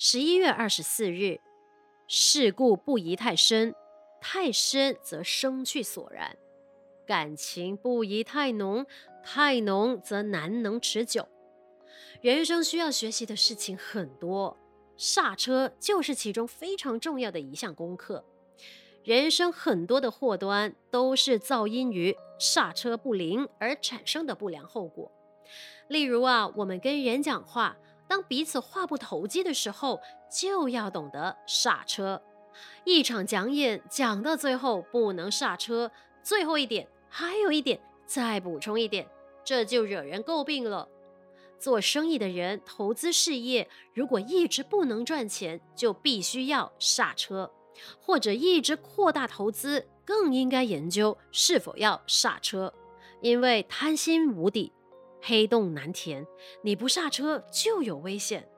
十一月二十四日，事故不宜太深，太深则生趣索然；感情不宜太浓，太浓则难能持久。人生需要学习的事情很多，刹车就是其中非常重要的一项功课。人生很多的祸端都是噪音于刹车不灵而产生的不良后果。例如啊，我们跟人讲话，当彼此话不投机的时候，就要懂得刹车。一场讲演讲到最后不能刹车，最后一点还有一点，再补充一点，这就惹人诟病了。做生意的人，投资事业，如果一直不能赚钱，就必须要刹车；或者一直扩大投资，更应该研究是否要刹车，因为贪心无底。黑洞难填，你不刹车就有危险。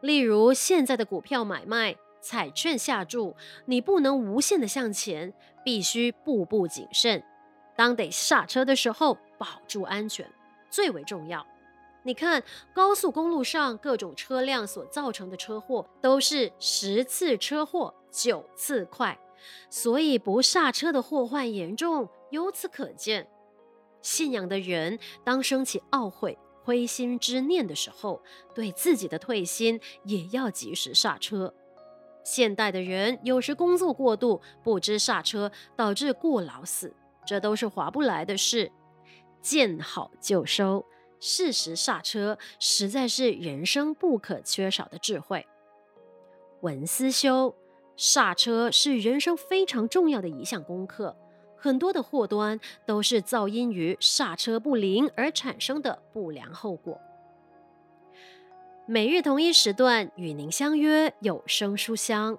例如现在的股票买卖、彩券下注，你不能无限的向前，必须步步谨慎。当得刹车的时候，保住安全最为重要。你看高速公路上各种车辆所造成的车祸，都是十次车祸九次快，所以不刹车的祸患严重，由此可见。信仰的人，当升起懊悔、灰心之念的时候，对自己的退心也要及时刹车。现代的人有时工作过度，不知刹车，导致过劳死，这都是划不来的事。见好就收，适时刹车，实在是人生不可缺少的智慧。文思修，刹车是人生非常重要的一项功课。很多的祸端都是噪音于刹车不灵而产生的不良后果。每日同一时段与您相约有声书香。